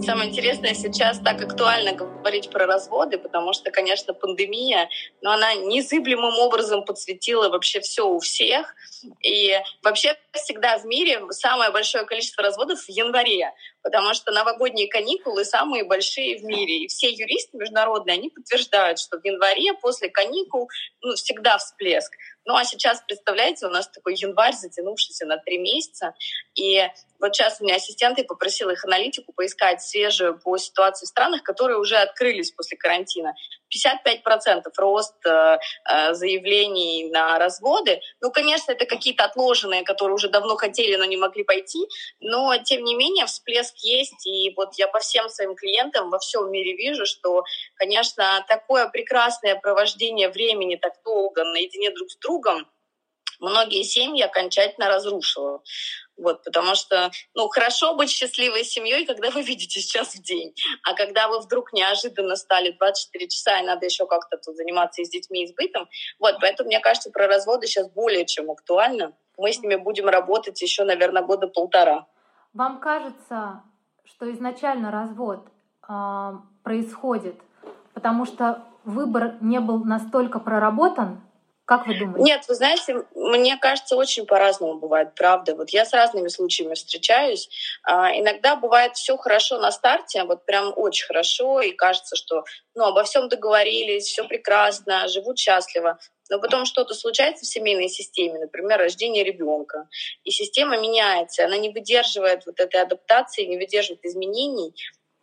Самое интересное сейчас так актуально говорить про разводы, потому что, конечно, пандемия, но она незыблемым образом подсветила вообще все у всех. И вообще всегда в мире самое большое количество разводов в январе, потому что новогодние каникулы самые большие в мире. И все юристы международные, они подтверждают, что в январе после каникул ну, всегда всплеск. Ну а сейчас, представляете, у нас такой январь, затянувшийся на три месяца. И вот сейчас у меня ассистенты попросила их аналитику поискать свежую по ситуации в странах, которые уже открылись после карантина. 55% рост э, э, заявлений на разводы. Ну, конечно, это какие-то отложенные, которые уже давно хотели, но не могли пойти. Но, тем не менее, всплеск есть. И вот я по всем своим клиентам во всем мире вижу, что, конечно, такое прекрасное провождение времени так долго наедине друг с другом, многие семьи окончательно разрушило. Вот, потому что, ну, хорошо быть счастливой семьей, когда вы видите час в день. А когда вы вдруг неожиданно стали 24 часа, и надо еще как-то тут заниматься и с детьми, и с бытом. Вот, поэтому, мне кажется, про разводы сейчас более чем актуально. Мы с ними будем работать еще, наверное, года полтора. Вам кажется, что изначально развод э, происходит, потому что выбор не был настолько проработан, как вы думаете? Нет, вы знаете, мне кажется, очень по-разному бывает, правда. Вот я с разными случаями встречаюсь. А, иногда бывает все хорошо на старте, вот прям очень хорошо, и кажется, что ну, обо всем договорились, все прекрасно, живут счастливо. Но потом что-то случается в семейной системе, например, рождение ребенка, и система меняется, она не выдерживает вот этой адаптации, не выдерживает изменений,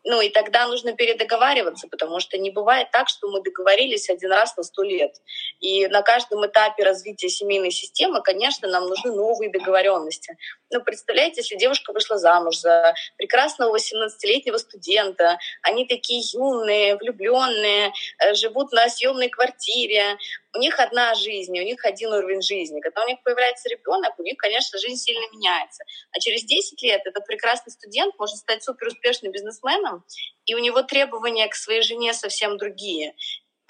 ну и тогда нужно передоговариваться, потому что не бывает так, что мы договорились один раз на сто лет. И на каждом этапе развития семейной системы, конечно, нам нужны новые договоренности. Ну, представляете, если девушка вышла замуж за прекрасного 18-летнего студента, они такие юные, влюбленные, э, живут на съемной квартире, у них одна жизнь, у них один уровень жизни. Когда у них появляется ребенок, у них, конечно, жизнь сильно меняется. А через 10 лет этот прекрасный студент может стать суперуспешным бизнесменом, и у него требования к своей жене совсем другие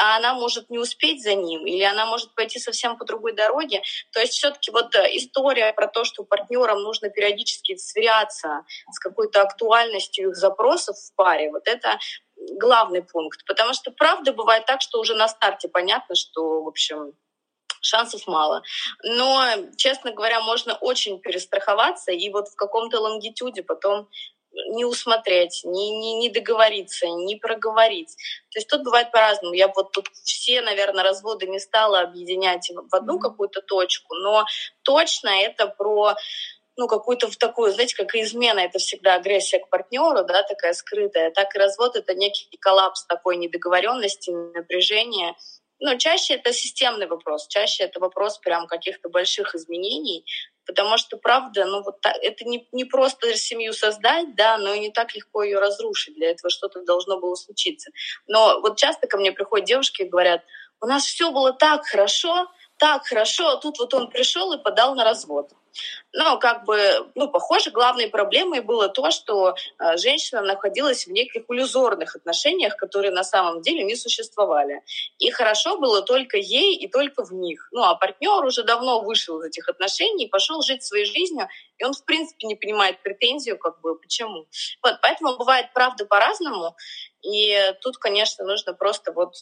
а она может не успеть за ним, или она может пойти совсем по другой дороге. То есть все-таки вот э, история про то, что партнерам нужно периодически сверяться с какой-то актуальностью их запросов в паре, вот это главный пункт. Потому что правда бывает так, что уже на старте понятно, что, в общем, шансов мало. Но, честно говоря, можно очень перестраховаться и вот в каком-то лонгитюде потом не усмотреть, не, не, не договориться, не проговорить. То есть тут бывает по-разному. Я вот тут все, наверное, разводы не стала объединять в одну какую-то точку, но точно это про ну, какую-то в такую, знаете, как и измена, это всегда агрессия к партнеру, да, такая скрытая. Так и развод — это некий коллапс такой недоговоренности, напряжения. Но чаще это системный вопрос, чаще это вопрос прям каких-то больших изменений, потому что, правда, ну вот так, это не, не просто семью создать, да, но и не так легко ее разрушить. Для этого что-то должно было случиться. Но вот часто ко мне приходят девушки и говорят, у нас все было так хорошо, так хорошо, а тут вот он пришел и подал на развод. Но как бы, ну, похоже, главной проблемой было то, что э, женщина находилась в неких иллюзорных отношениях, которые на самом деле не существовали. И хорошо было только ей и только в них. Ну, а партнер уже давно вышел из этих отношений, пошел жить своей жизнью, и он, в принципе, не понимает претензию, как бы, почему. Вот, поэтому бывает правда по-разному, и тут, конечно, нужно просто вот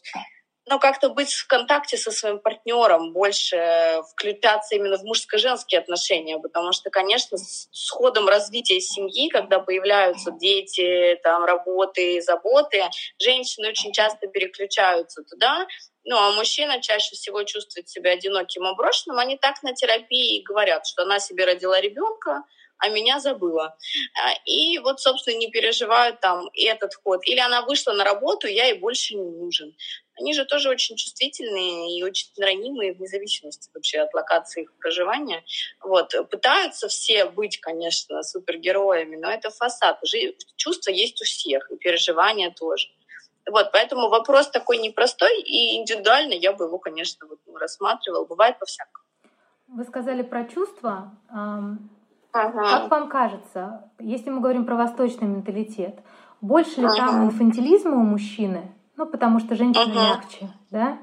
ну, как-то быть в контакте со своим партнером, больше включаться именно в мужско-женские отношения, потому что, конечно, с ходом развития семьи, когда появляются дети, там, работы, заботы, женщины очень часто переключаются туда, ну, а мужчина чаще всего чувствует себя одиноким и брошенным. Они так на терапии говорят, что она себе родила ребенка, а меня забыла. А, и вот, собственно, не переживают там этот ход. Или она вышла на работу, я ей больше не нужен. Они же тоже очень чувствительные и очень ранимые вне зависимости вообще от локации их проживания. Вот. Пытаются все быть, конечно, супергероями, но это фасад. Уже чувства есть у всех, и переживания тоже. Вот, поэтому вопрос такой непростой, и индивидуально я бы его, конечно, вот, ну, рассматривал. Бывает по-всякому. Вы сказали про чувства. Ага. Как вам кажется, если мы говорим про восточный менталитет, больше ли ага. там инфантилизма у мужчины? Ну, потому что женщина ага. мягче, да?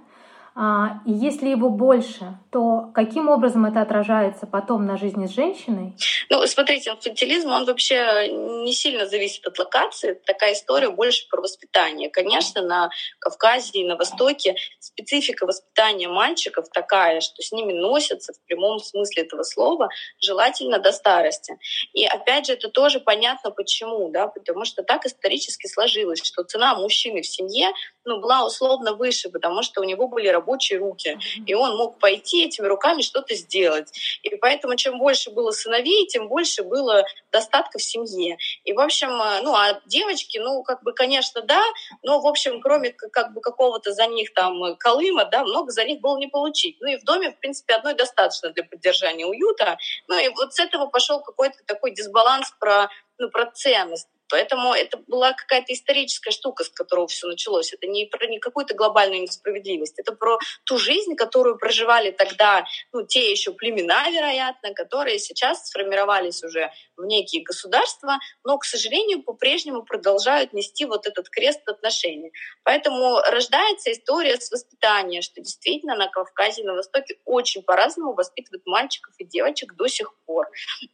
А, и если его больше, то каким образом это отражается потом на жизни с женщиной? Ну, смотрите, инфантилизм, он вообще не сильно зависит от локации. Такая история больше про воспитание. Конечно, на Кавказе и на Востоке специфика воспитания мальчиков такая, что с ними носятся в прямом смысле этого слова, желательно до старости. И опять же, это тоже понятно почему, да, потому что так исторически сложилось, что цена мужчины в семье ну, была условно выше, потому что у него были рабочие руки, и он мог пойти этими руками что-то сделать. И поэтому чем больше было сыновей, тем больше было достатка в семье. И, в общем, э, ну, а девочки, ну, как бы, конечно, да, но, в общем, кроме как бы какого-то за них там колыма, да, много за них было не получить. Ну, и в доме, в принципе, одной достаточно для поддержания уюта. Ну, и вот с этого пошел какой-то такой дисбаланс про ну, про ценность. Поэтому это была какая-то историческая штука, с которого все началось. Это не про не какую-то глобальную несправедливость, это про ту жизнь, которую проживали тогда ну, те еще племена, вероятно, которые сейчас сформировались уже в некие государства, но, к сожалению, по-прежнему продолжают нести вот этот крест отношений. Поэтому рождается история с воспитания, что действительно на Кавказе и на Востоке очень по-разному воспитывают мальчиков и девочек до сих пор.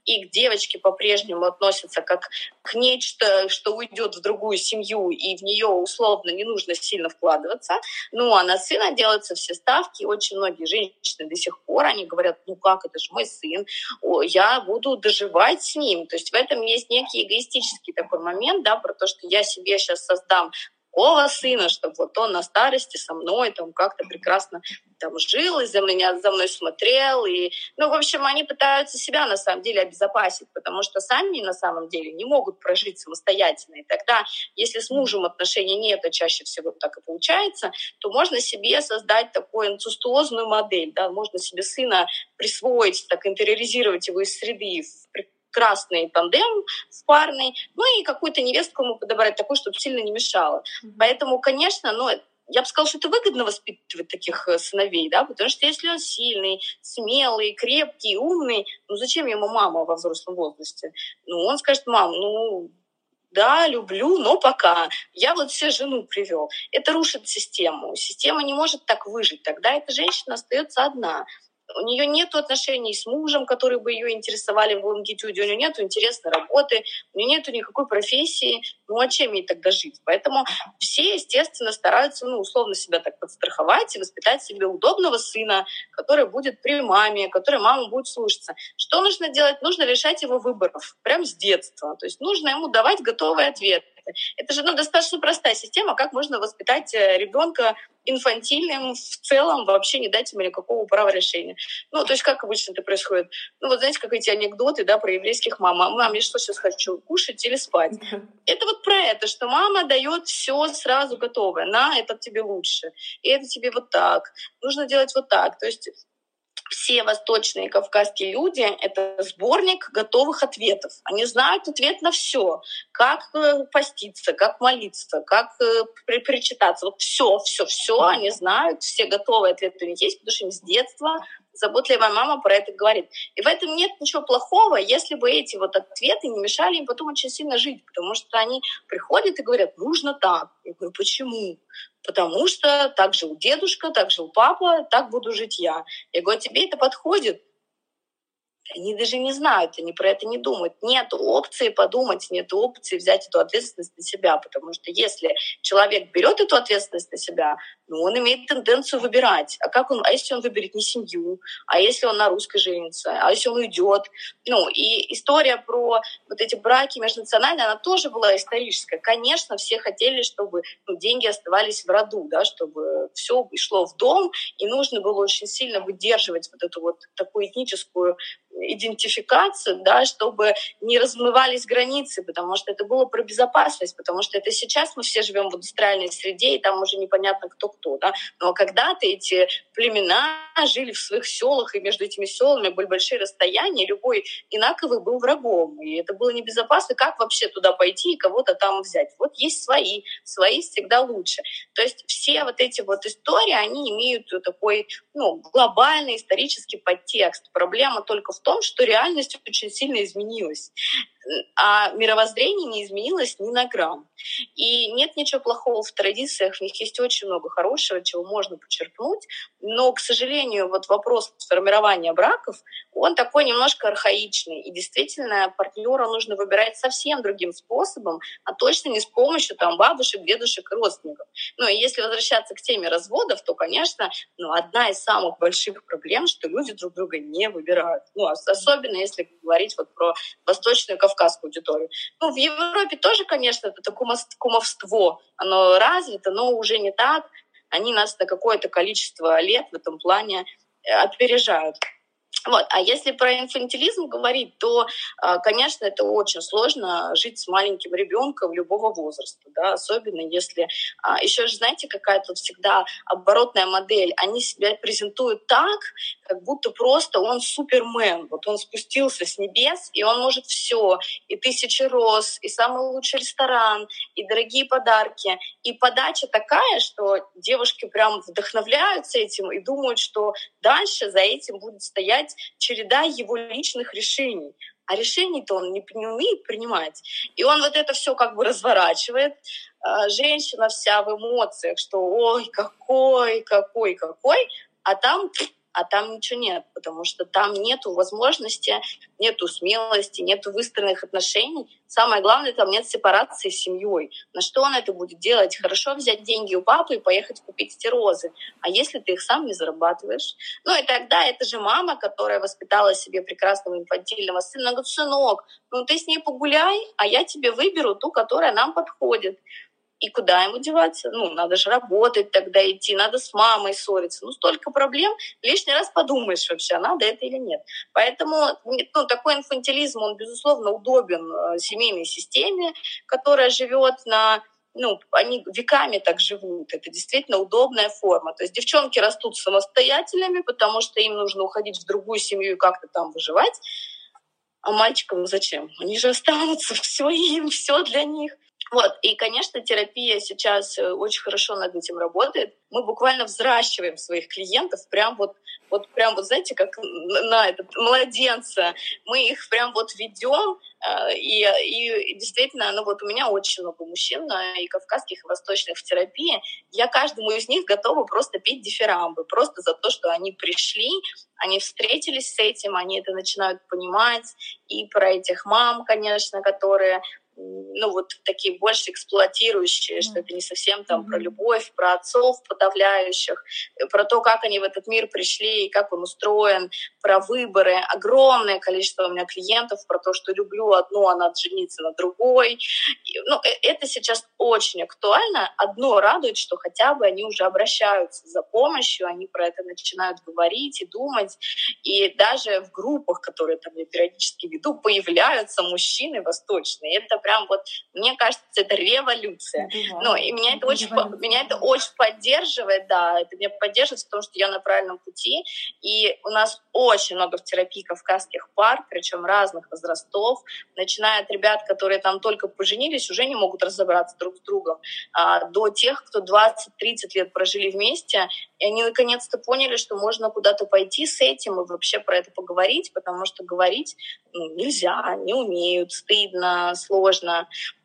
И к девочке по-прежнему относятся как к нечто, что уйдет в другую семью, и в нее условно не нужно сильно вкладываться. Ну, а на сына делаются все ставки. Очень многие женщины до сих пор, они говорят, ну как, это же мой сын, я буду доживать с ним. То есть в этом есть некий эгоистический такой момент, да, про то, что я себе сейчас создам такого сына, чтобы вот он на старости со мной там как-то прекрасно там жил, и за меня за мной смотрел. И, ну, в общем, они пытаются себя на самом деле обезопасить, потому что сами на самом деле не могут прожить самостоятельно. И тогда, если с мужем отношений нет, а чаще всего так и получается, то можно себе создать такую инцестуозную модель, да, можно себе сына присвоить, так интериоризировать его из среды красный тандем в парный, ну и какую-то невестку ему подобрать такую, чтобы сильно не мешало. Mm-hmm. Поэтому, конечно, ну, я бы сказала, что это выгодно воспитывать таких э, сыновей, да, потому что если он сильный, смелый, крепкий, умный, ну зачем ему мама во взрослом возрасте? Ну, он скажет, мам, ну, да, люблю, но пока. Я вот все жену привел. Это рушит систему. Система не может так выжить. Тогда эта женщина остается одна у нее нет отношений с мужем, которые бы ее интересовали в лонгитюде, у нее нет интересной работы, у нее нет никакой профессии, ну а чем ей тогда жить? Поэтому все, естественно, стараются, ну, условно себя так подстраховать и воспитать себе удобного сына, который будет при маме, который мама будет слушаться. Что нужно делать? Нужно решать его выборов прямо с детства. То есть нужно ему давать готовый ответ. Это же ну, достаточно простая система, как можно воспитать э, ребенка инфантильным в целом, вообще не дать ему никакого права решения. Ну, то есть как обычно это происходит? Ну, вот знаете, как эти анекдоты, да, про еврейских мам. Мам, я что сейчас хочу, кушать или спать? Это вот про это, что мама дает все сразу готовое. На, это тебе лучше. И это тебе вот так. Нужно делать вот так. То есть все восточные кавказские люди — это сборник готовых ответов. Они знают ответ на все. Как э, поститься, как молиться, как э, причитаться. Вот все, все, все они знают, все готовые ответы у них есть, потому что им с детства заботливая мама про это говорит. И в этом нет ничего плохого, если бы эти вот ответы не мешали им потом очень сильно жить, потому что они приходят и говорят, нужно так. Я говорю, почему? Потому что так жил дедушка, так жил папа, так буду жить я. Я говорю, «А тебе это подходит? Они даже не знают, они про это не думают. Нет опции подумать, нет опции взять эту ответственность на себя, потому что если человек берет эту ответственность на себя, ну, он имеет тенденцию выбирать. А как он, а если он выберет не семью, а если он на русской женится, а если он уйдет? Ну, и история про вот эти браки межнациональные, она тоже была историческая. Конечно, все хотели, чтобы ну, деньги оставались в роду, да, чтобы все шло в дом, и нужно было очень сильно выдерживать вот эту вот такую этническую идентификацию, да, чтобы не размывались границы, потому что это было про безопасность, потому что это сейчас мы все живем в индустриальной среде, и там уже непонятно кто кто, да, но когда-то эти племена жили в своих селах, и между этими селами были большие расстояния, любой инаковый был врагом, и это было небезопасно, как вообще туда пойти и кого-то там взять. Вот есть свои, свои всегда лучше. То есть все вот эти вот истории, они имеют такой ну, глобальный исторический подтекст. Проблема только в том, что реальность очень сильно изменилась. а мировоззрение не изменилось ни на грамм. И нет ничего плохого в традициях, в них есть очень много хорошего, чего можно подчеркнуть, но, к сожалению, вот вопрос формирования браков, он такой немножко архаичный, и действительно партнера нужно выбирать совсем другим способом, а точно не с помощью там, бабушек, дедушек и родственников. Ну и если возвращаться к теме разводов, то, конечно, ну, одна из самых больших проблем, что люди друг друга не выбирают. Ну, особенно если говорить вот про восточную кавказскую аудиторию. Ну, в Европе тоже, конечно, это кумовство, оно развито, но уже не так. Они нас на какое-то количество лет в этом плане э, опережают. Вот. А если про инфантилизм говорить, то, а, конечно, это очень сложно жить с маленьким ребенком любого возраста, да, особенно если а, еще же, знаете, какая тут всегда оборотная модель. Они себя презентуют так, как будто просто он супермен. Вот он спустился с небес, и он может все. И тысячи роз, и самый лучший ресторан, и дорогие подарки. И подача такая, что девушки прям вдохновляются этим и думают, что дальше за этим будет стоять череда его личных решений. А решений-то он не, не умеет принимать. И он вот это все как бы разворачивает. А, женщина вся в эмоциях, что ой, какой, какой, какой. А там а там ничего нет, потому что там нету возможности, нету смелости, нету выстроенных отношений. Самое главное, там нет сепарации с семьей. На что он это будет делать? Хорошо взять деньги у папы и поехать купить эти розы. А если ты их сам не зарабатываешь? Ну и тогда это же мама, которая воспитала себе прекрасного инфантильного сына, говорит, сынок, ну ты с ней погуляй, а я тебе выберу ту, которая нам подходит. И куда ему деваться? Ну, надо же работать тогда идти, надо с мамой ссориться. Ну, столько проблем, лишний раз подумаешь вообще, надо это или нет. Поэтому ну, такой инфантилизм, он, безусловно, удобен э, семейной системе, которая живет на ну, они веками так живут. Это действительно удобная форма. То есть девчонки растут самостоятельными, потому что им нужно уходить в другую семью и как-то там выживать. А мальчикам зачем? Они же останутся, все им, все для них. Вот. И, конечно, терапия сейчас э, очень хорошо над этим работает. Мы буквально взращиваем своих клиентов прям вот, вот прям вот, знаете, как на этот младенца. Мы их прям вот ведем, э, и, и действительно, ну вот у меня очень много мужчин, и кавказских, и восточных в терапии. Я каждому из них готова просто петь дифирамбы, просто за то, что они пришли, они встретились с этим, они это начинают понимать. И про этих мам, конечно, которые ну, вот такие больше эксплуатирующие, что это не совсем там mm-hmm. про любовь, про отцов подавляющих, э, про то, как они в этот мир пришли и как он устроен, про выборы. Огромное количество у меня клиентов про то, что люблю одну, а надо жениться на другой. Ну, э, это сейчас очень актуально. Одно радует, что хотя бы они уже обращаются за помощью, они про это начинают говорить и думать. И даже в группах, которые там я периодически веду, появляются мужчины восточные. Это прям вот, мне кажется, это революция. Да, ну, и меня это, очень, меня это очень поддерживает, да, это меня поддерживает в том, что я на правильном пути, и у нас очень много в терапии кавказских пар, причем разных возрастов, начиная от ребят, которые там только поженились, уже не могут разобраться друг с другом, а, до тех, кто 20-30 лет прожили вместе, и они наконец-то поняли, что можно куда-то пойти с этим и вообще про это поговорить, потому что говорить ну, нельзя, не умеют, стыдно, сложно.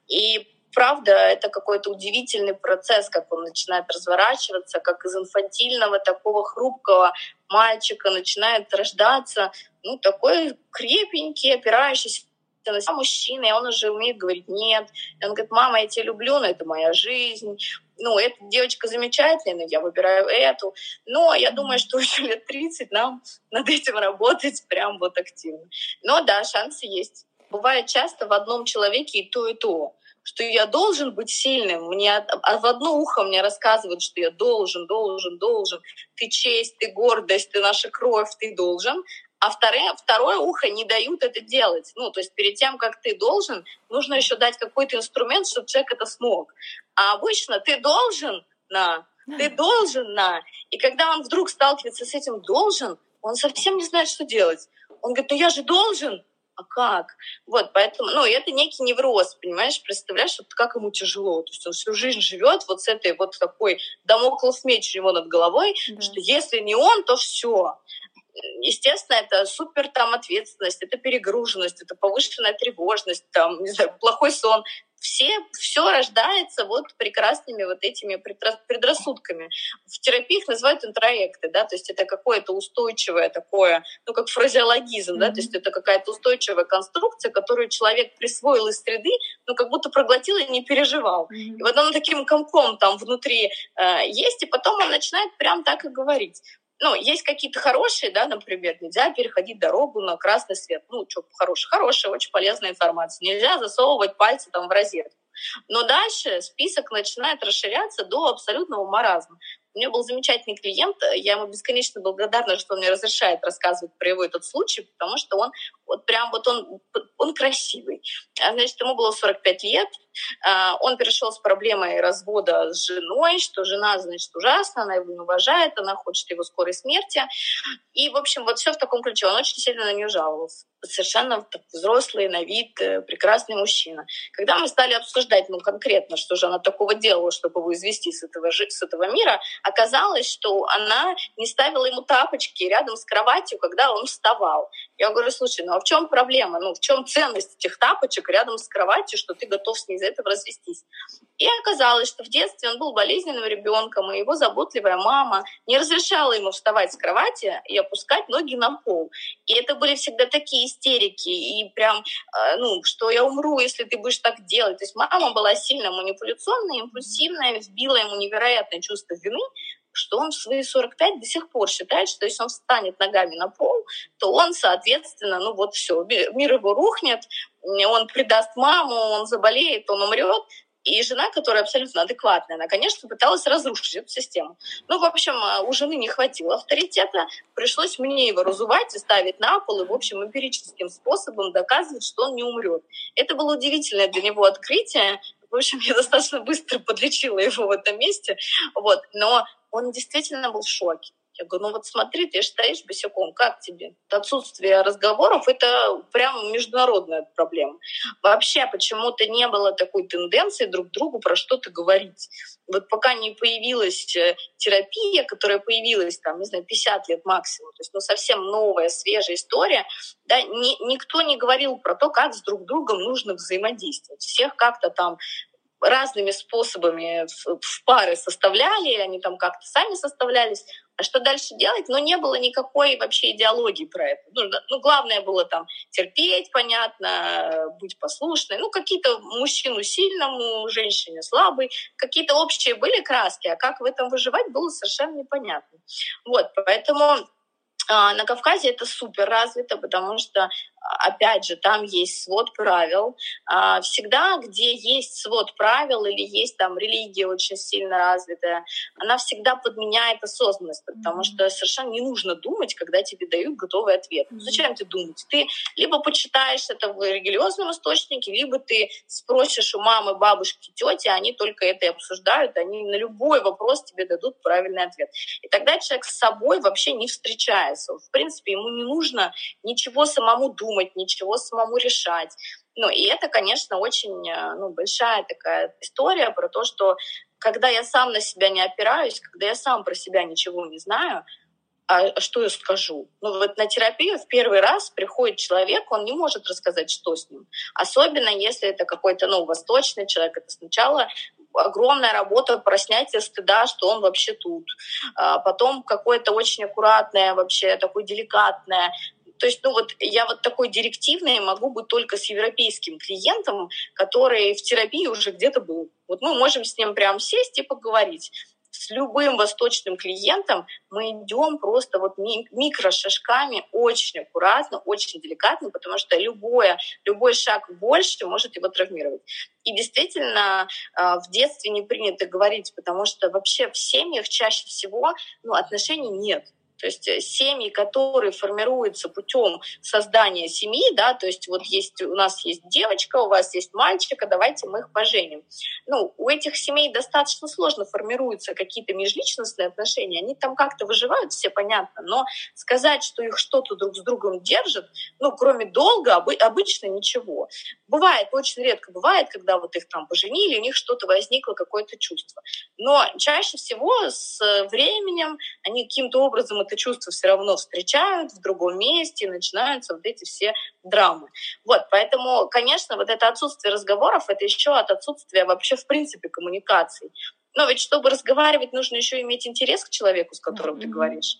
И правда, это какой-то удивительный процесс, как он начинает разворачиваться, как из инфантильного такого хрупкого мальчика начинает рождаться ну, такой крепенький, опирающийся на себя мужчина, и он уже умеет говорить «нет». И он говорит, мама, я тебя люблю, но это моя жизнь. Ну, эта девочка замечательная, но я выбираю эту. Но я думаю, что уже лет 30 нам над этим работать прям вот активно. Но да, шансы есть. Бывает часто в одном человеке и то, и то что я должен быть сильным. Мне а в одно ухо мне рассказывают, что я должен, должен, должен. Ты честь, ты гордость, ты наша кровь, ты должен. А второе, второе ухо не дают это делать. Ну, то есть перед тем, как ты должен, нужно еще дать какой-то инструмент, чтобы человек это смог. А обычно ты должен на, ты должен на. И когда он вдруг сталкивается с этим должен, он совсем не знает, что делать. Он говорит, ну я же должен, а как? Вот, поэтому, ну, это некий невроз, понимаешь, представляешь, вот как ему тяжело. То есть он всю жизнь живет вот с этой вот такой домоклов меч у него над головой, да. что если не он, то все. естественно, это супер там ответственность, это перегруженность, это повышенная тревожность, там, не знаю, плохой сон все, все рождается вот прекрасными вот этими предрассудками. В терапии их называют интроекты, да, то есть это какое-то устойчивое такое, ну, как фразеологизм, mm-hmm. да, то есть это какая-то устойчивая конструкция, которую человек присвоил из среды, ну, как будто проглотил и не переживал. Mm-hmm. И вот он таким комком там внутри э, есть, и потом он начинает прям так и говорить ну, есть какие-то хорошие, да, например, нельзя переходить дорогу на красный свет. Ну, что хорошее, хорошая, очень полезная информация. Нельзя засовывать пальцы там в розетку. Но дальше список начинает расширяться до абсолютного маразма. У меня был замечательный клиент, я ему бесконечно благодарна, что он мне разрешает рассказывать про его этот случай, потому что он вот прям вот он, он красивый. А, значит, ему было 45 лет, а, он перешел с проблемой развода с женой, что жена, значит, ужасно, она его не уважает, она хочет его скорой смерти. И, в общем, вот все в таком ключе. Он очень сильно на нее жаловался. Совершенно взрослый, на вид, э, прекрасный мужчина. Когда мы стали обсуждать, ну, конкретно, что же она такого делала, чтобы его извести с этого, с этого мира, оказалось, что она не ставила ему тапочки рядом с кроватью, когда он вставал. Я говорю, слушай, ну а в чем проблема? Ну в чем ценность этих тапочек рядом с кроватью, что ты готов с ней из-за этого развестись? И оказалось, что в детстве он был болезненным ребенком, и его заботливая мама не разрешала ему вставать с кровати и опускать ноги на пол. И это были всегда такие истерики, и прям, э, ну, что я умру, если ты будешь так делать. То есть мама была сильно манипуляционная, импульсивная, вбила ему невероятное чувство вины, что он в свои 45 до сих пор считает, что если он встанет ногами на пол, то он, соответственно, ну вот все, мир его рухнет, он предаст маму, он заболеет, он умрет. И жена, которая абсолютно адекватная, она, конечно, пыталась разрушить эту систему. Ну, в общем, а, у жены не хватило авторитета, пришлось мне его разувать и ставить на пол, и, в общем, эмпирическим способом доказывать, что он не умрет. Это было удивительное для него открытие. В общем, я достаточно быстро подлечила его в этом месте. Вот. Но он действительно был в шоке. Я говорю, ну вот смотри, ты же стоишь босиком, как тебе? Отсутствие разговоров — это прям международная проблема. Вообще почему-то не было такой тенденции друг другу про что-то говорить. Вот пока не появилась э, терапия, которая появилась, там, не знаю, 50 лет максимум, то есть ну, совсем новая, свежая история, да, ни, никто не говорил про то, как с друг другом нужно взаимодействовать. Всех как-то там разными способами в пары составляли, они там как-то сами составлялись. А что дальше делать? Ну, не было никакой вообще идеологии про это. Ну, ну главное было там терпеть, понятно, быть послушной. Ну, какие-то мужчину сильному, женщине слабой. Какие-то общие были краски, а как в этом выживать, было совершенно непонятно. Вот, поэтому на Кавказе это супер развито, потому что опять же, там есть свод правил. А, всегда, где есть свод правил или есть там религия очень сильно развитая, она всегда подменяет осознанность, потому что совершенно не нужно думать, когда тебе дают готовый ответ. Зачем ты думать? Ты либо почитаешь это в религиозном источнике, либо ты спросишь у мамы, бабушки, тети, они только это и обсуждают, они на любой вопрос тебе дадут правильный ответ. И тогда человек с собой вообще не встречается. В принципе, ему не нужно ничего самому думать, ничего самому решать. Ну, и это, конечно, очень э, ну, большая такая история про то, что когда я сам на себя не опираюсь, когда я сам про себя ничего не знаю, а что я скажу? Ну вот на терапию в первый раз приходит человек, он не может рассказать, что с ним. Особенно если это какой-то, ну, восточный человек. Это сначала огромная работа про снятие стыда, что он вообще тут. А потом какое-то очень аккуратное, вообще такое деликатное то есть, ну вот я вот такой директивный могу быть только с европейским клиентом, который в терапии уже где-то был. Вот мы можем с ним прям сесть и поговорить. С любым восточным клиентом мы идем просто вот микрошажками, очень аккуратно, очень деликатно, потому что любое, любой шаг больше может его травмировать. И действительно, а, в детстве не принято говорить, потому что вообще в семьях чаще всего ну, отношений нет. То есть э, семьи, которые формируются путем создания семьи, да, то есть вот есть у нас есть девочка, у вас есть мальчик, а давайте мы их поженим. Ну, у этих семей достаточно сложно формируются какие-то межличностные отношения, они там как-то выживают, все понятно, но сказать, что их что-то друг с другом держит, ну, кроме долга, обычно ничего. Бывает, очень редко бывает, когда вот их там поженили, у них что-то возникло, какое-то чувство. Но чаще всего с временем они каким-то образом это чувство все равно встречают в другом месте, и начинаются вот эти все драмы. Вот, поэтому, конечно, вот это отсутствие разговоров, это еще от отсутствия вообще в принципе коммуникации. Но ведь чтобы разговаривать, нужно еще иметь интерес к человеку, с которым mm-hmm. ты говоришь.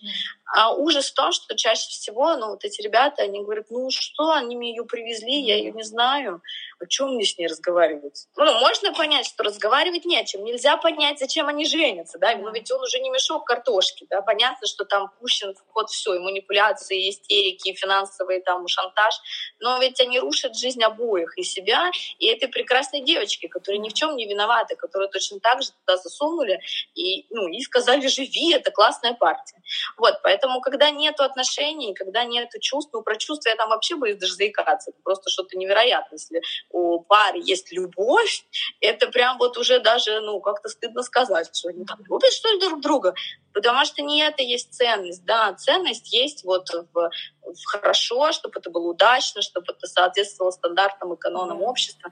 А ужас в том, что чаще всего, ну, вот эти ребята, они говорят, ну что, они мне ее привезли, я ее не знаю, о чем мне с ней разговаривать? Ну, можно понять, что разговаривать не о чем. Нельзя понять, зачем они женятся, да, но ведь он уже не мешок картошки, да, понятно, что там пущен в ход все, и манипуляции, и истерики, и финансовые там, шантаж, но ведь они рушат жизнь обоих, и себя, и этой прекрасной девочки, которая ни в чем не виновата, которую точно так же туда засунули и, ну, и сказали, живи, это классная партия. Вот, поэтому, когда нет отношений, когда нет чувств, ну, про чувства я там вообще боюсь даже заикаться, это просто что-то невероятное. Если у пары есть любовь, это прям вот уже даже, ну, как-то стыдно сказать, что они там любят, что ли, друг друга. Потому что не это есть ценность, да, ценность есть вот в хорошо, чтобы это было удачно, чтобы это соответствовало стандартам и канонам общества.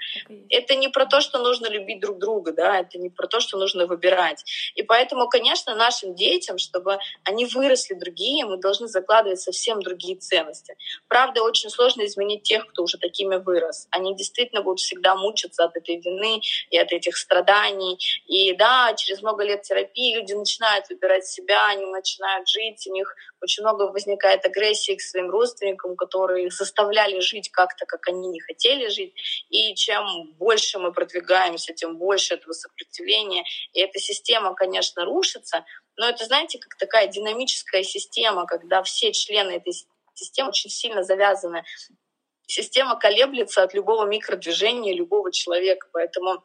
Это не про то, что нужно любить друг друга, да, это не про то, что нужно выбирать. И поэтому, конечно, нашим детям, чтобы они выросли другие, мы должны закладывать совсем другие ценности. Правда, очень сложно изменить тех, кто уже такими вырос. Они действительно будут всегда мучиться от этой вины и от этих страданий. И да, через много лет терапии люди начинают выбирать себя, они начинают жить, у них очень много возникает агрессии к своим родственникам, которые заставляли жить как-то, как они не хотели жить. И чем больше мы продвигаемся, тем больше этого сопротивления. И эта система, конечно, рушится, но это, знаете, как такая динамическая система, когда все члены этой системы очень сильно завязаны. Система колеблется от любого микродвижения любого человека, поэтому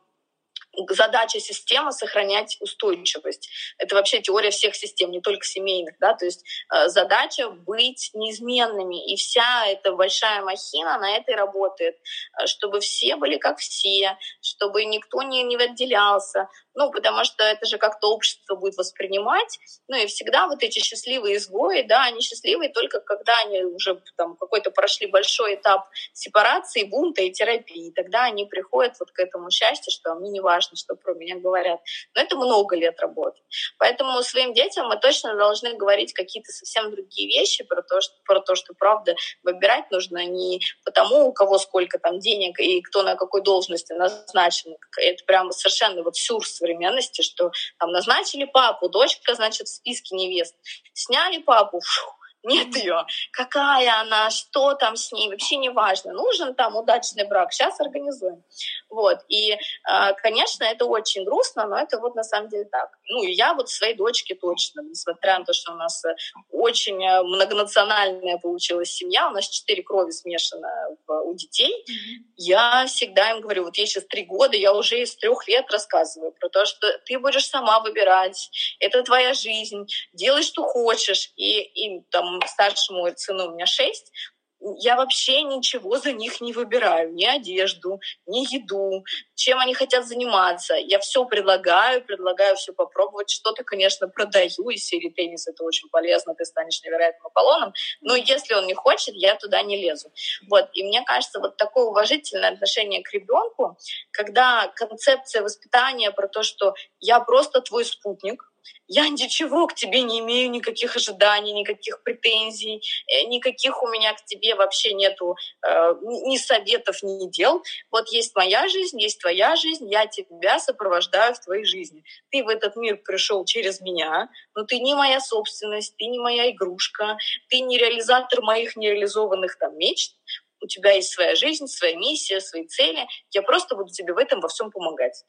задача системы сохранять устойчивость. Это вообще теория всех систем, не только семейных. Да? То есть э, задача быть неизменными. И вся эта большая махина на этой работает, э, чтобы все были как все, чтобы никто не, не отделялся, ну, потому что это же как-то общество будет воспринимать. Ну и всегда вот эти счастливые изгои, да, они счастливые только когда они уже там какой-то прошли большой этап сепарации, бунта и терапии. И тогда они приходят вот к этому счастью, что мне не важно, что про меня говорят. Но это много лет работы. Поэтому своим детям мы точно должны говорить какие-то совсем другие вещи про то, что, про то, что правда выбирать нужно не потому, у кого сколько там денег и кто на какой должности назначен. Это прямо совершенно вот сюрс современности, что там назначили папу, дочка, значит, в списке невест. Сняли папу, фу, нет ее, какая она, что там с ней, вообще не важно. Нужен там удачный брак, сейчас организуем. Вот. И, а, конечно, это очень грустно, но это вот на самом деле так. Ну, и я вот своей дочке точно, несмотря на то, что у нас э, очень э, многонациональная получилась семья, у нас четыре крови смешано у детей, я всегда им говорю, вот ей сейчас три года, я уже из трех лет рассказываю про то, что ты будешь сама выбирать, это твоя жизнь, делай, что хочешь. И, и там старшему сыну у меня шесть, я вообще ничего за них не выбираю, ни одежду, ни еду, чем они хотят заниматься. Я все предлагаю, предлагаю все попробовать. Что-то, конечно, продаю из серии теннис, это очень полезно, ты станешь невероятным Аполлоном. Но если он не хочет, я туда не лезу. Вот. И мне кажется, вот такое уважительное отношение к ребенку, когда концепция воспитания про то, что я просто твой спутник, я ничего к тебе не имею, никаких ожиданий, никаких претензий, э, никаких у меня к тебе вообще нету э, ни советов, ни дел. Вот есть моя жизнь, есть твоя жизнь, я тебя сопровождаю в твоей жизни. Ты в этот мир пришел через меня, но ты не моя собственность, ты не моя игрушка, ты не реализатор моих нереализованных там мечт, у тебя есть своя жизнь, своя миссия, свои цели, я просто буду тебе в этом во всем помогать.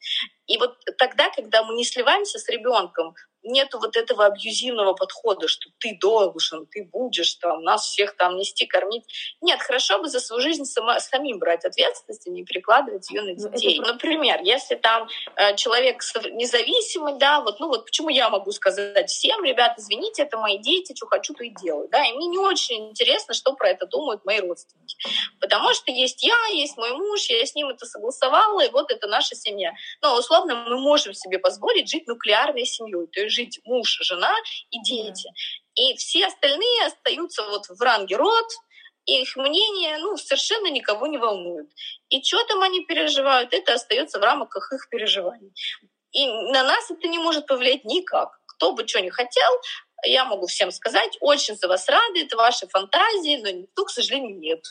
И вот тогда, когда мы не сливаемся с ребенком, нету вот этого абьюзивного подхода, что ты должен, ты будешь там нас всех там нести, кормить. Нет, хорошо бы за свою жизнь сама, самим брать ответственность и не перекладывать ее на ну, детей. Это... Например, если там э, человек независимый, да, вот, ну вот почему я могу сказать всем, ребят, извините, это мои дети, что хочу, то и делаю, да, и мне не очень интересно, что про это думают мои родственники, потому что есть я, есть мой муж, я с ним это согласовала, и вот это наша семья. Но условно мы можем себе позволить жить нуклеарной семьей, то есть жить муж, жена и дети. И все остальные остаются вот в ранге род, и их мнение ну, совершенно никого не волнует. И что там они переживают, это остается в рамках их переживаний. И на нас это не может повлиять никак. Кто бы что ни хотел, я могу всем сказать, очень за вас рады, это ваши фантазии, но никто, к сожалению, нет.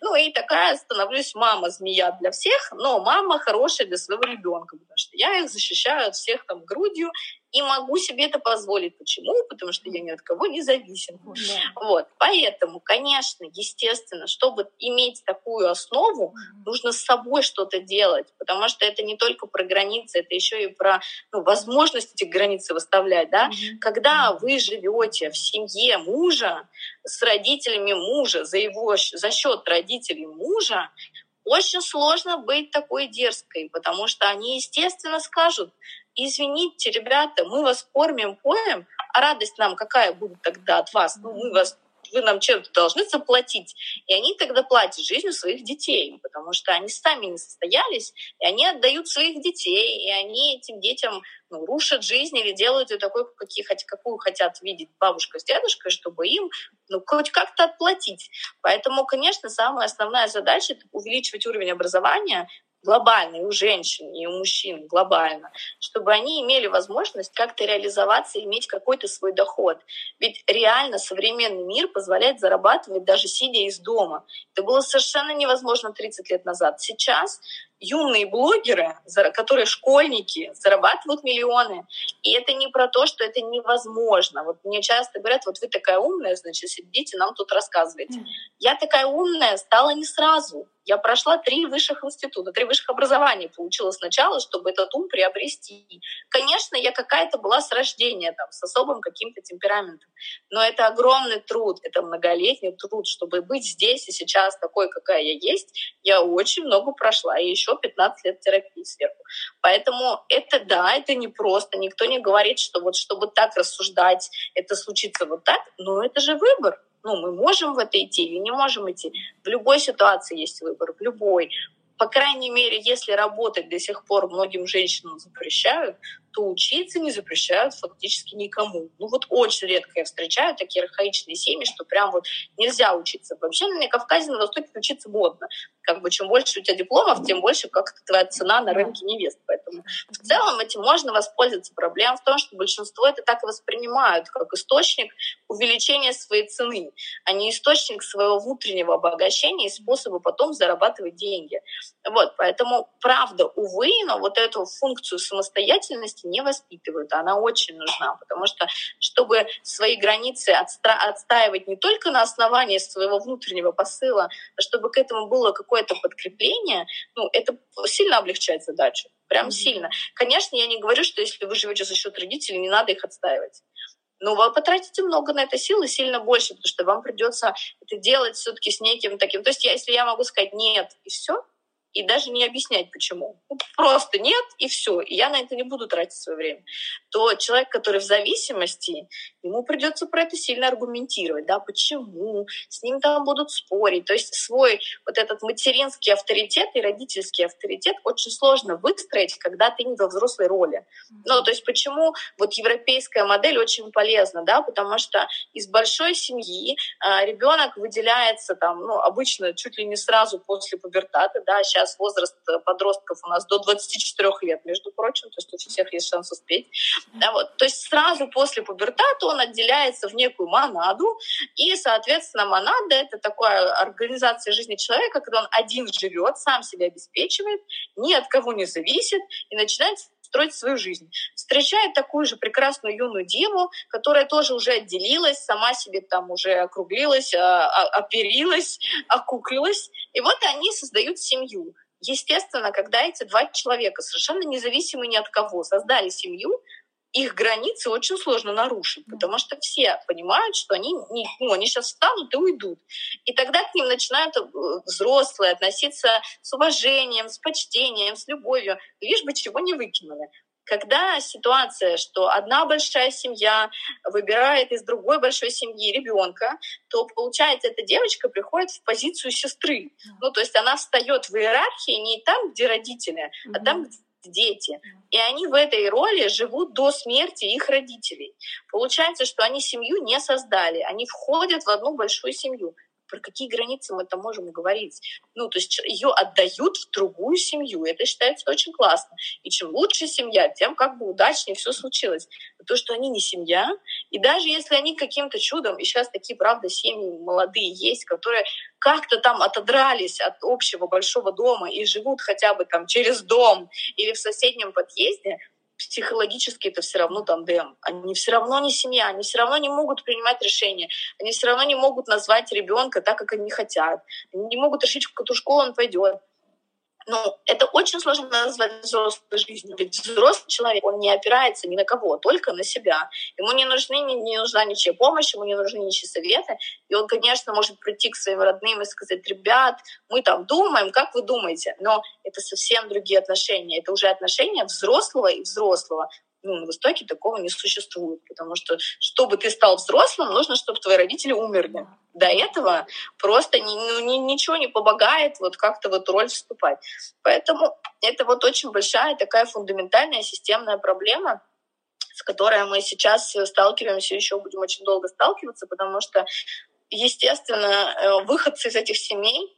Ну и такая становлюсь мама-змея для всех, но мама хорошая для своего ребенка, потому что я их защищаю от всех там грудью, и могу себе это позволить. Почему? Потому что я ни от кого не зависим. Да. Вот. Поэтому, конечно, естественно, чтобы иметь такую основу, нужно с собой что-то делать, потому что это не только про границы, это еще и про ну, возможность эти границы выставлять. Да? Mm-hmm. Когда вы живете в семье мужа с родителями мужа за его за счет родителей мужа, очень сложно быть такой дерзкой, потому что они, естественно, скажут, извините, ребята, мы вас кормим, поем, а радость нам какая будет тогда от вас? Ну, мы вас вы нам чем-то должны заплатить. И они тогда платят жизнью своих детей, потому что они сами не состоялись, и они отдают своих детей, и они этим детям ну, рушат жизнь или делают ее такой, какие, какую хотят видеть бабушка с дедушкой, чтобы им ну, хоть как-то отплатить. Поэтому, конечно, самая основная задача — это увеличивать уровень образования, глобально, и у женщин, и у мужчин глобально, чтобы они имели возможность как-то реализоваться иметь какой-то свой доход. Ведь реально современный мир позволяет зарабатывать даже сидя из дома. Это было совершенно невозможно 30 лет назад. Сейчас юные блогеры, которые школьники, зарабатывают миллионы. И это не про то, что это невозможно. Вот мне часто говорят, вот вы такая умная, значит, сидите, нам тут рассказываете. Mm. Я такая умная стала не сразу. Я прошла три высших института, три высших образования получила сначала, чтобы этот ум приобрести. Конечно, я какая-то была с рождения, там, с особым каким-то темпераментом. Но это огромный труд, это многолетний труд, чтобы быть здесь и сейчас такой, какая я есть. Я очень много прошла, и еще 15 лет терапии сверху. Поэтому это да, это не просто. Никто не говорит, что вот чтобы так рассуждать, это случится вот так, но это же выбор. Ну, мы можем в это идти или не можем идти. В любой ситуации есть выбор, в любой. По крайней мере, если работать до сих пор многим женщинам запрещают, то учиться не запрещают фактически никому. Ну вот очень редко я встречаю такие архаичные семьи, что прям вот нельзя учиться. Вообще на Кавказе, на Востоке учиться модно. Как бы чем больше у тебя дипломов, тем больше как-то твоя цена на рынке невест. Поэтому в целом этим можно воспользоваться. Проблема в том, что большинство это так и воспринимают, как источник увеличения своей цены, а не источник своего внутреннего обогащения и способа потом зарабатывать деньги. Вот, поэтому, правда, увы, но вот эту функцию самостоятельности не воспитывают. Она очень нужна, потому что чтобы свои границы отстаивать не только на основании своего внутреннего посыла, а чтобы к этому было какое-то подкрепление, ну, это сильно облегчает задачу. Прям mm-hmm. сильно. Конечно, я не говорю, что если вы живете за счет родителей, не надо их отстаивать. Но вы потратите много на это сил и сильно больше, потому что вам придется это делать все-таки с неким таким. То есть, я, если я могу сказать нет и все, и даже не объяснять, почему. Ну, просто нет, и все. И я на это не буду тратить свое время. То человек, который в зависимости, ему придется про это сильно аргументировать, да, почему, с ним там будут спорить. То есть свой вот этот материнский авторитет и родительский авторитет очень сложно выстроить, когда ты не во взрослой роли. Ну, то есть почему вот европейская модель очень полезна, да, потому что из большой семьи а, ребенок выделяется там, ну, обычно чуть ли не сразу после пубертата, да, сейчас сейчас возраст э, подростков у нас до 24 лет, между прочим, то есть у всех есть шанс успеть. Да, вот. То есть сразу после пубертата он отделяется в некую монаду, и, соответственно, монада — это такая организация жизни человека, когда он один живет, сам себя обеспечивает, ни от кого не зависит, и начинает строить свою жизнь. Встречает такую же прекрасную юную деву, которая тоже уже отделилась, сама себе там уже округлилась, а, а, оперилась, окуклилась. И вот они создают семью. Естественно, когда эти два человека, совершенно независимые ни от кого, создали семью, их границы очень сложно нарушить, потому что все понимают, что они, не, ну, они сейчас встанут и уйдут. И тогда к ним начинают э, взрослые относиться с уважением, с почтением, с любовью, лишь бы чего не выкинули. Когда ситуация, что одна большая семья выбирает из другой большой семьи ребенка, то получается, эта девочка приходит в позицию сестры. Ну, то есть она встает в иерархии не там, где родители, а там, где дети. И они в этой роли живут до смерти их родителей. Получается, что они семью не создали, они входят в одну большую семью. Про какие границы мы это можем говорить? Ну, то есть ее отдают в другую семью. Это считается очень классно. И чем лучше семья, тем как бы удачнее все случилось. То, что они не семья, и даже если они каким-то чудом, и сейчас такие, правда, семьи молодые есть, которые как-то там отодрались от общего большого дома и живут хотя бы там через дом или в соседнем подъезде, психологически это все равно тандем. Они все равно не семья, они все равно не могут принимать решения, они все равно не могут назвать ребенка так, как они хотят, они не могут решить, в какую школу он пойдет ну, это очень сложно назвать взрослой жизнью. Ведь взрослый человек, он не опирается ни на кого, только на себя. Ему не, нужны, не, не нужна ничья помощь, ему не нужны ничьи советы. И он, конечно, может прийти к своим родным и сказать, ребят, мы там думаем, как вы думаете? Но это совсем другие отношения. Это уже отношения взрослого и взрослого ну, на Востоке такого не существует, потому что, чтобы ты стал взрослым, нужно, чтобы твои родители умерли. До этого просто ни, ну, ни, ничего не помогает вот как-то в эту роль вступать. Поэтому это вот очень большая такая фундаментальная системная проблема, с которой мы сейчас сталкиваемся, еще будем очень долго сталкиваться, потому что, естественно, э, выходцы из этих семей,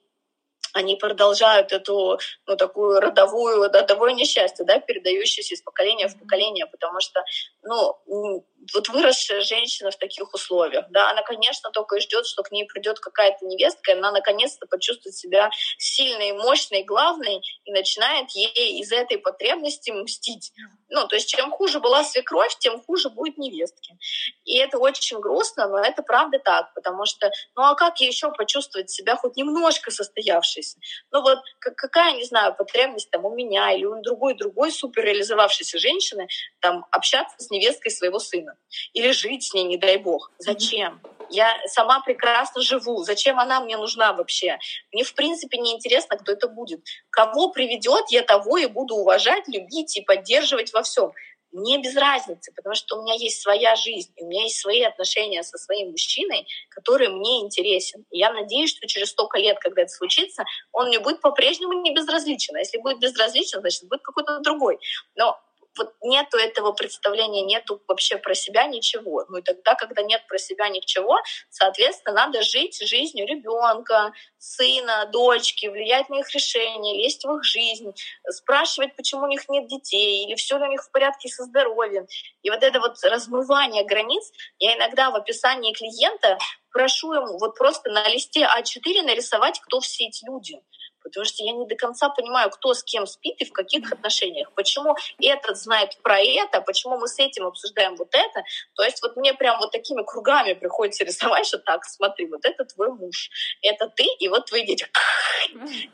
они продолжают эту, ну, такую родовую, родовое несчастье, да, передающееся из поколения в поколение, потому что, ну, вот выросшая женщина в таких условиях, да, она, конечно, только и ждет, что к ней придет какая-то невестка, и она наконец-то почувствует себя сильной, мощной, главной, и начинает ей из этой потребности мстить. Ну, то есть чем хуже была свекровь, тем хуже будет невестки. И это очень грустно, но это правда так, потому что, ну а как ей еще почувствовать себя хоть немножко состоявшейся? Ну вот какая, не знаю, потребность там у меня или у другой-другой суперреализовавшейся женщины там общаться с невесткой своего сына? Или жить с ней, не дай бог. Зачем? Я сама прекрасно живу. Зачем она мне нужна вообще? Мне в принципе не интересно, кто это будет. Кого приведет, я того и буду уважать, любить и поддерживать во всем. Мне без разницы, потому что у меня есть своя жизнь, у меня есть свои отношения со своим мужчиной, который мне интересен. И я надеюсь, что через столько лет, когда это случится, он мне будет по-прежнему не безразличен. А если будет безразличен, значит, будет какой-то другой. Но вот нету этого представления, нету вообще про себя ничего. Ну и тогда, когда нет про себя ничего, соответственно, надо жить жизнью ребенка, сына, дочки, влиять на их решения, лезть в их жизнь, спрашивать, почему у них нет детей, или все ли у них в порядке со здоровьем. И вот это вот размывание границ, я иногда в описании клиента прошу ему вот просто на листе А4 нарисовать, кто все эти люди потому что я не до конца понимаю, кто с кем спит и в каких отношениях. Почему этот знает про это, почему мы с этим обсуждаем вот это. То есть вот мне прям вот такими кругами приходится рисовать, что так, смотри, вот это твой муж, это ты, и вот твои дети.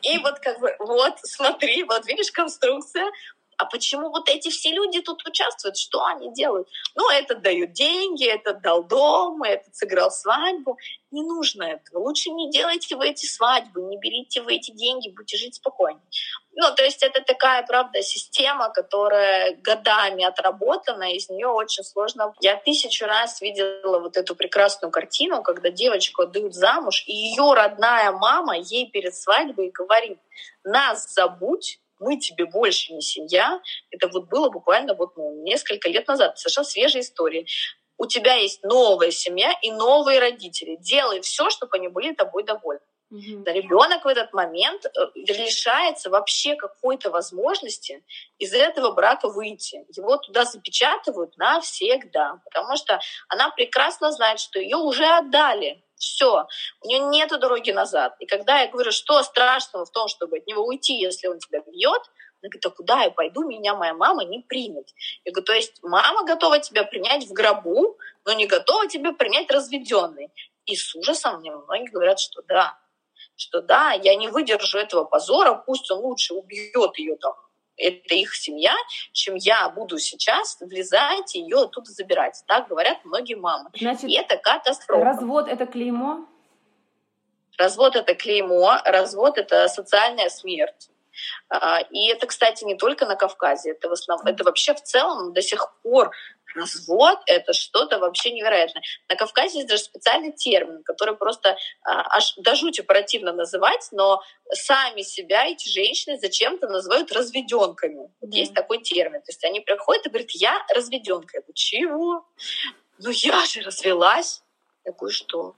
И вот как бы, вот, смотри, вот видишь конструкция, а почему вот эти все люди тут участвуют, что они делают? Ну, этот дают деньги, этот дал дом, этот сыграл свадьбу. Не нужно этого. Лучше не делайте вы эти свадьбы, не берите вы эти деньги, будете жить спокойно. Ну, то есть это такая, правда, система, которая годами отработана, из нее очень сложно. Я тысячу раз видела вот эту прекрасную картину, когда девочку отдают замуж, и ее родная мама ей перед свадьбой говорит, нас забудь, мы тебе больше не семья. Это вот было буквально вот ну, несколько лет назад, совершенно свежая история. У тебя есть новая семья и новые родители. Делай все, чтобы они были тобой довольны. Угу. Да, ребенок в этот момент э, лишается вообще какой-то возможности из этого брака выйти. Его туда запечатывают навсегда, потому что она прекрасно знает, что ее уже отдали. Все, у нее нет дороги назад. И когда я говорю, что страшного в том, чтобы от него уйти, если он тебя бьет, она говорит, а куда я пойду, меня моя мама не примет. Я говорю, то есть мама готова тебя принять в гробу, но не готова тебя принять разведенный. И с ужасом мне многие говорят, что да, что да, я не выдержу этого позора, пусть он лучше убьет ее там это их семья, чем я буду сейчас влезать и ее оттуда забирать. Так говорят многие мамы. Значит, и это катастрофа. Развод — это клеймо? Развод — это клеймо, развод — это социальная смерть. А, и это, кстати, не только на Кавказе, это, в основном, это вообще в целом до сих пор развод — это что-то вообще невероятное. На Кавказе есть даже специальный термин, который просто а, аж до жути противно называть, но сами себя эти женщины зачем-то называют разведенками. Вот есть такой термин. То есть они приходят и говорят, я разведенка. Я говорю, чего? Ну я же развелась. Я говорю, что?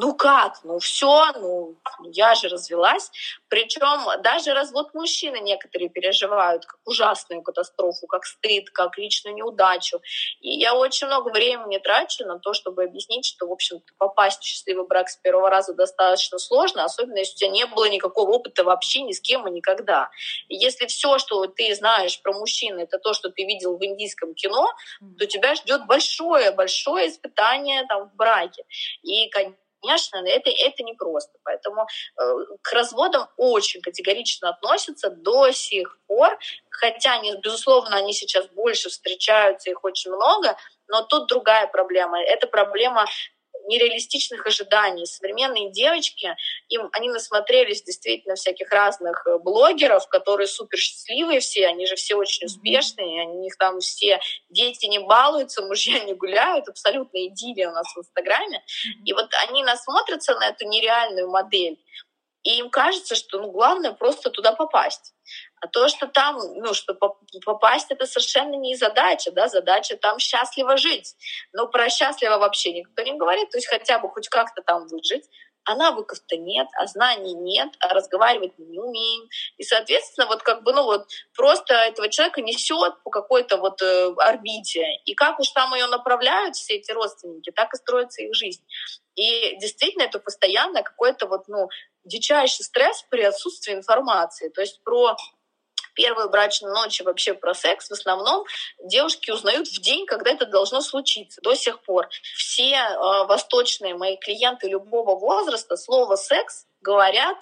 Ну как, ну все, ну я же развелась. Причем даже развод мужчины некоторые переживают как ужасную катастрофу, как стыд, как личную неудачу. И я очень много времени трачу на то, чтобы объяснить, что, в общем попасть в счастливый брак с первого раза достаточно сложно, особенно если у тебя не было никакого опыта вообще ни с кем и никогда. И если все, что ты знаешь про мужчин, это то, что ты видел в индийском кино, то тебя ждет большое-большое испытание там, в браке. И, конечно, это, это непросто. Поэтому э, к разводам очень категорично относятся до сих пор, хотя, они, безусловно, они сейчас больше встречаются, их очень много, но тут другая проблема. Это проблема нереалистичных ожиданий. Современные девочки, им, они насмотрелись действительно всяких разных э, блогеров, которые супер счастливые все, они же все очень успешные, у них там все дети не балуются, мужья не гуляют, абсолютно идиллия у нас в Инстаграме. И вот они насмотрятся на эту нереальную модель, и им кажется, что ну, главное просто туда попасть. А то, что там, ну, что попасть, это совершенно не задача, да, задача там счастливо жить. Но про счастливо вообще никто не говорит, то есть хотя бы хоть как-то там выжить. А навыков-то нет, а знаний нет, а разговаривать мы не умеем. И, соответственно, вот как бы, ну вот, просто этого человека несет по какой-то вот э, орбите. И как уж там ее направляют все эти родственники, так и строится их жизнь. И действительно, это постоянно какой-то вот, ну, дичайший стресс при отсутствии информации. То есть про первую брачную ночь и вообще про секс в основном девушки узнают в день, когда это должно случиться. До сих пор все э, восточные мои клиенты любого возраста слово «секс» говорят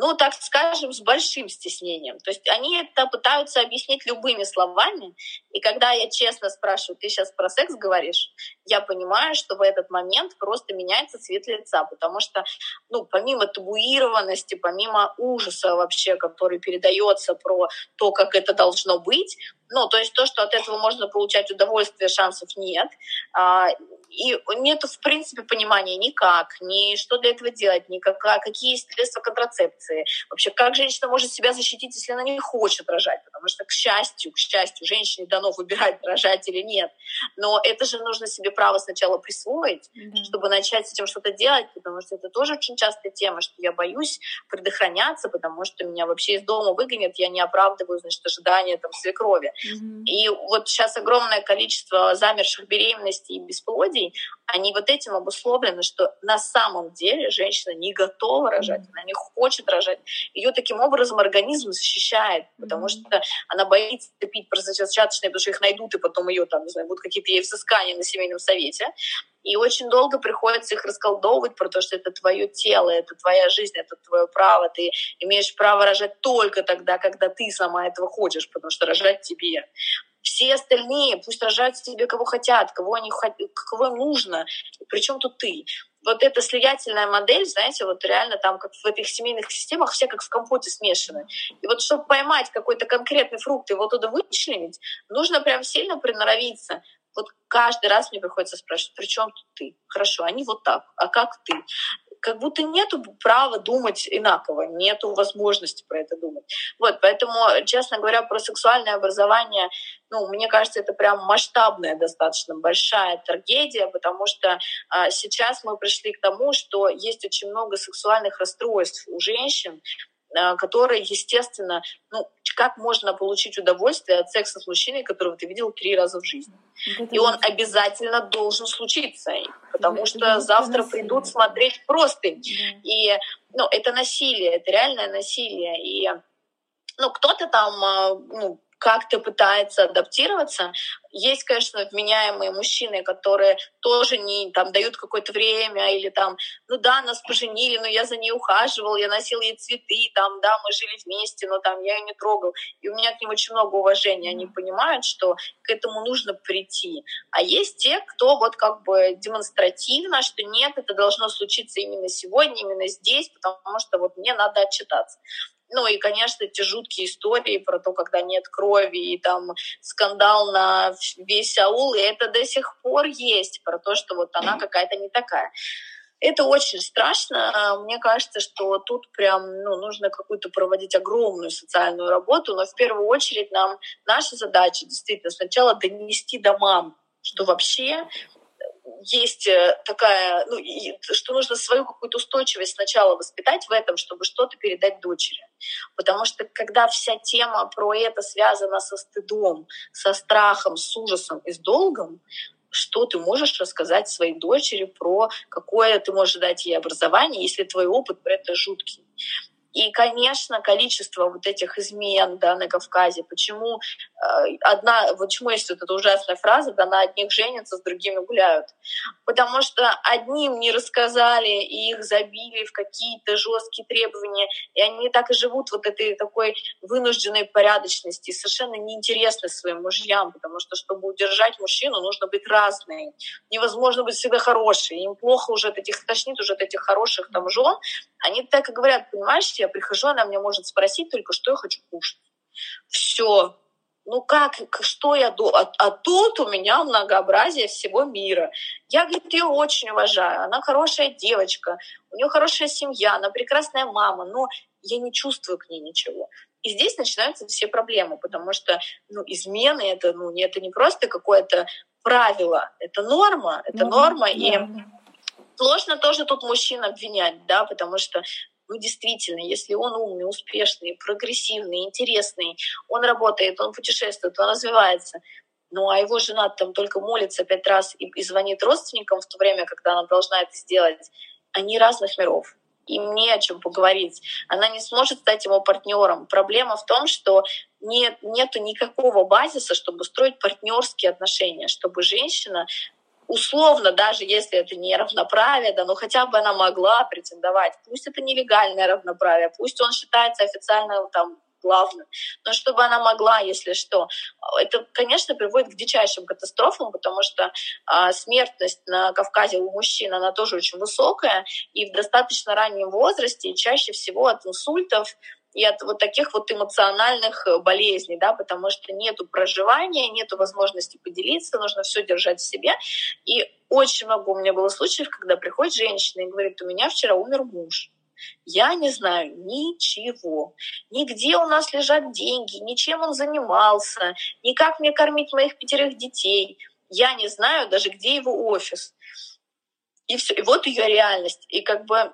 ну, так скажем, с большим стеснением. То есть они это пытаются объяснить любыми словами. И когда я честно спрашиваю, ты сейчас про секс говоришь, я понимаю, что в этот момент просто меняется цвет лица, потому что, ну, помимо табуированности, помимо ужаса вообще, который передается про то, как это должно быть, ну, то есть то, что от этого можно получать удовольствие, шансов нет. А, и нет, в принципе, понимания никак, ни что для этого делать, ни как, какие есть средства контрацепции. Вообще, как женщина может себя защитить, если она не хочет рожать? Потому что, к счастью, к счастью, женщине дано выбирать, рожать или нет. Но это же нужно себе право сначала присвоить, mm-hmm. чтобы начать с этим что-то делать, потому что это тоже очень частая тема, что я боюсь предохраняться, потому что меня вообще из дома выгонят, я не оправдываю, значит, ожидания там свекрови. Mm-hmm. И вот сейчас огромное количество замерших беременностей и бесплодий, они вот этим обусловлены, что на самом деле женщина не готова рожать, mm-hmm. она не хочет рожать. Ее таким образом организм защищает, потому mm-hmm. что она боится пить противозачаточные, потому что их найдут, и потом ее там, не знаю, будут какие-то ей взыскания на семейном совете. И очень долго приходится их расколдовывать, потому что это твое тело, это твоя жизнь, это твое право. Ты имеешь право рожать только тогда, когда ты сама этого хочешь, потому что рожать тебе. Все остальные пусть рожают себе кого хотят, кого, они, кого им нужно. Причем тут ты? Вот эта слиятельная модель, знаете, вот реально там как в этих семейных системах все как в компоте смешаны. И вот чтобы поймать какой-то конкретный фрукт и его туда вычленить, нужно прям сильно приноровиться. Вот каждый раз мне приходится спрашивать, при чем тут ты? Хорошо, они вот так, а как ты? Как будто нету права думать инаково, нету возможности про это думать. Вот, поэтому, честно говоря, про сексуальное образование, ну, мне кажется, это прям масштабная, достаточно большая трагедия, потому что а, сейчас мы пришли к тому, что есть очень много сексуальных расстройств у женщин, которые, естественно, ну, как можно получить удовольствие от секса с мужчиной, которого ты видел три раза в жизни. Вот и он это... обязательно должен случиться, потому это, что это завтра насилие. придут смотреть просто. Да. И ну, это насилие, это реальное насилие. И ну, кто-то там а, ну, как-то пытается адаптироваться. Есть, конечно, вменяемые мужчины, которые тоже не там дают какое-то время или там, ну да, нас поженили, но я за ней ухаживал, я носил ей цветы, там, да, мы жили вместе, но там я ее не трогал. И у меня к ним очень много уважения. Они понимают, что к этому нужно прийти. А есть те, кто вот как бы демонстративно, что нет, это должно случиться именно сегодня, именно здесь, потому что вот мне надо отчитаться. Ну и, конечно, эти жуткие истории про то, когда нет крови, и там скандал на весь аул, и это до сих пор есть, про то, что вот она какая-то не такая. Это очень страшно. Мне кажется, что тут прям ну, нужно какую-то проводить огромную социальную работу, но в первую очередь нам наша задача действительно сначала донести до мам, что вообще есть э, такая, ну, что нужно свою какую-то устойчивость сначала воспитать в этом, чтобы что-то передать дочери. Потому что когда вся тема про это связана со стыдом, со страхом, с ужасом и с долгом, что ты можешь рассказать своей дочери про какое ты можешь дать ей образование, если твой опыт про это жуткий. И, конечно, количество вот этих измен да, на Кавказе, почему э, одна, почему есть вот эта ужасная фраза, да, на одних женятся, с другими гуляют. Потому что одним не рассказали, и их забили в какие-то жесткие требования, и они так и живут вот этой такой вынужденной порядочности, совершенно неинтересны своим мужьям, потому что, чтобы удержать мужчину, нужно быть разной. Невозможно быть всегда хорошей. Им плохо уже от этих, тошнит уже от этих хороших там жен. Они так и говорят, понимаешь, я прихожу, она меня может спросить только, что я хочу кушать. Все. Ну как, что я до... А, а тут у меня многообразие всего мира. Я, говорит, ее очень уважаю. Она хорошая девочка, у нее хорошая семья, она прекрасная мама, но я не чувствую к ней ничего. И здесь начинаются все проблемы, потому что ну, измены это, ну, это не просто какое-то правило, это норма, это ну, норма. Да, и сложно тоже тут мужчин обвинять, да, потому что ну, действительно, если он умный, успешный, прогрессивный, интересный, он работает, он путешествует, он развивается, ну а его жена там только молится пять раз и, и звонит родственникам в то время, когда она должна это сделать, они разных миров. Им не о чем поговорить. Она не сможет стать его партнером. Проблема в том, что нет, нету никакого базиса, чтобы строить партнерские отношения, чтобы женщина условно, даже если это не равноправие, да, но хотя бы она могла претендовать. Пусть это нелегальное равноправие, пусть он считается официально там главным, но чтобы она могла, если что. Это, конечно, приводит к дичайшим катастрофам, потому что а, смертность на Кавказе у мужчин, она тоже очень высокая, и в достаточно раннем возрасте, чаще всего от инсультов, и от вот таких вот эмоциональных э, болезней, да, потому что нету проживания, нету возможности поделиться, нужно все держать в себе. И очень много у меня было случаев, когда приходит женщина и говорит, у меня вчера умер муж. Я не знаю ничего. Нигде у нас лежат деньги, ничем он занимался, ни как мне кормить моих пятерых детей. Я не знаю даже, где его офис. И все. И вот ее реальность. И как бы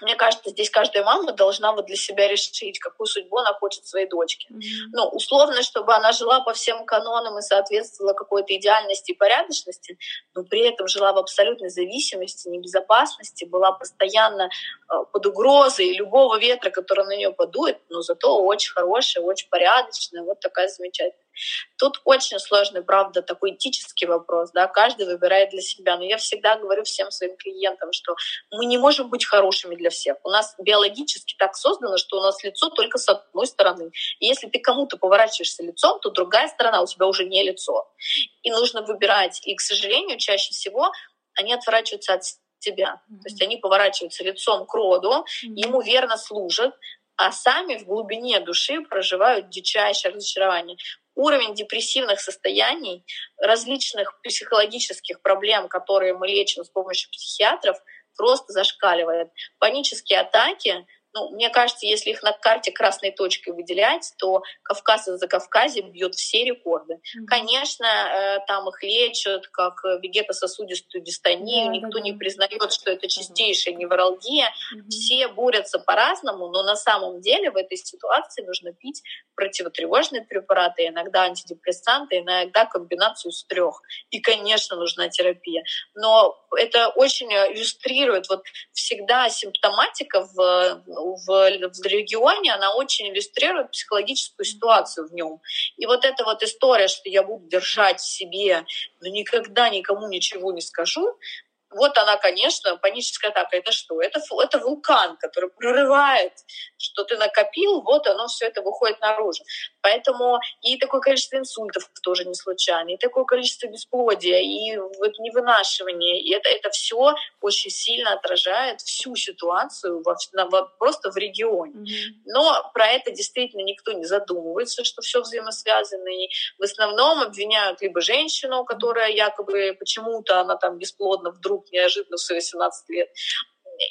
мне кажется, здесь каждая мама должна вот для себя решить, какую судьбу она хочет своей дочке. Mm-hmm. Ну, условно, чтобы она жила по всем канонам и соответствовала какой-то идеальности и порядочности, но при этом жила в абсолютной зависимости, небезопасности, была постоянно э, под угрозой любого ветра, который на нее подует, но зато очень хорошая, очень порядочная, вот такая замечательная. Тут очень сложный, правда, такой этический вопрос, да, каждый выбирает для себя. Но я всегда говорю всем своим клиентам, что мы не можем быть хорошими для всех. У нас биологически так создано, что у нас лицо только с одной стороны. И если ты кому-то поворачиваешься лицом, то другая сторона у тебя уже не лицо. И нужно выбирать. И, к сожалению, чаще всего они отворачиваются от тебя. Mm-hmm. То есть они поворачиваются лицом к роду, mm-hmm. ему верно служат, а сами в глубине души проживают дичайшее разочарование уровень депрессивных состояний, различных психологических проблем, которые мы лечим с помощью психиатров, просто зашкаливает. Панические атаки ну, мне кажется, если их на карте красной точкой выделять, то Кавказ за Кавказе бьет все рекорды. Mm-hmm. Конечно, э, там их лечат как вегетососудистую дистонию, yeah, никто yeah, не признает, что это чистейшая невралгия. Mm-hmm. Все борются по-разному, но на самом деле в этой ситуации нужно пить противотревожные препараты, иногда антидепрессанты, иногда комбинацию из трех. И, конечно, нужна терапия. Но это очень иллюстрирует вот всегда симптоматика в в, в регионе, она очень иллюстрирует психологическую ситуацию в нем. И вот эта вот история, что я буду держать в себе, но никогда никому ничего не скажу, вот она, конечно, паническая атака. Это что? Это, это вулкан, который прорывает, что ты накопил, вот оно все это выходит наружу. Поэтому и такое количество инсультов тоже не случайно, и такое количество бесплодия, и вот невынашивание. И это, это все очень сильно отражает всю ситуацию во, во, просто в регионе. Mm-hmm. Но про это действительно никто не задумывается, что все взаимосвязано. И в основном обвиняют либо женщину, которая якобы почему-то она там бесплодна вдруг неожиданно в свои 18 лет,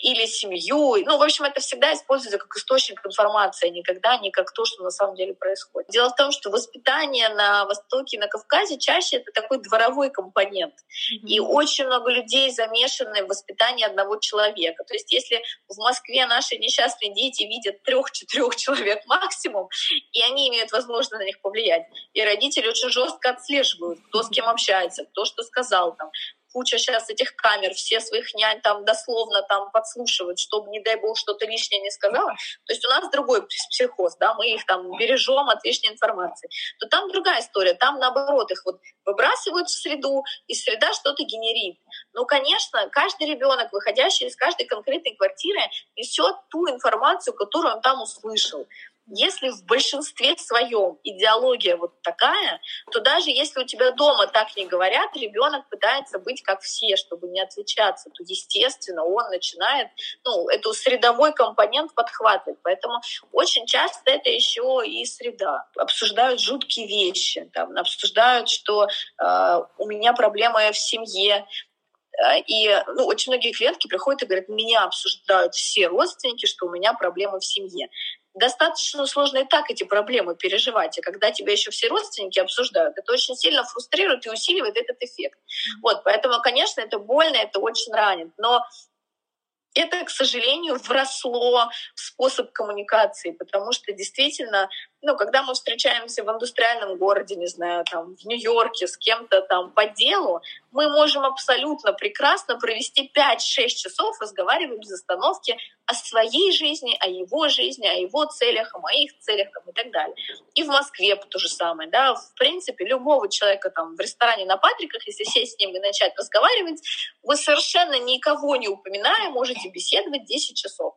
или семью. Ну, в общем, это всегда используется как источник информации, а никогда не как то, что на самом деле происходит. Дело в том, что воспитание на Востоке на Кавказе чаще это такой дворовой компонент. Mm-hmm. И очень много людей замешаны в воспитании одного человека. То есть если в Москве наши несчастные дети видят трех-четырех человек максимум, и они имеют возможность на них повлиять, и родители очень жестко отслеживают, кто с кем общается, кто что сказал, там, куча сейчас этих камер, все своих нянь там дословно там подслушивают, чтобы, не дай бог, что-то лишнее не сказала. То есть у нас другой психоз, да, мы их там бережем от лишней информации. То там другая история, там наоборот их вот выбрасывают в среду, и среда что-то генерит. Ну, конечно, каждый ребенок, выходящий из каждой конкретной квартиры, несет ту информацию, которую он там услышал. Если в большинстве своем идеология вот такая, то даже если у тебя дома так не говорят, ребенок пытается быть как все, чтобы не отличаться, то, естественно, он начинает ну, эту средовой компонент подхватывать. Поэтому очень часто это еще и среда. Обсуждают жуткие вещи, там, обсуждают, что э, у меня проблемы в семье, э, и ну, очень многие клиентки приходят и говорят, меня обсуждают все родственники, что у меня проблемы в семье достаточно сложно и так эти проблемы переживать. И когда тебя еще все родственники обсуждают, это очень сильно фрустрирует и усиливает этот эффект. Вот, поэтому, конечно, это больно, это очень ранит. Но это, к сожалению, вросло в способ коммуникации, потому что действительно, ну, когда мы встречаемся в индустриальном городе, не знаю, там, в Нью-Йорке с кем-то там по делу, мы можем абсолютно прекрасно провести 5-6 часов, разговаривая без остановки о своей жизни, о его жизни, о его целях, о моих целях там, и так далее. И в Москве то же самое. Да? В принципе, любого человека там, в ресторане на Патриках, если сесть с ним и начать разговаривать, вы совершенно никого не упоминая можете беседовать 10 часов.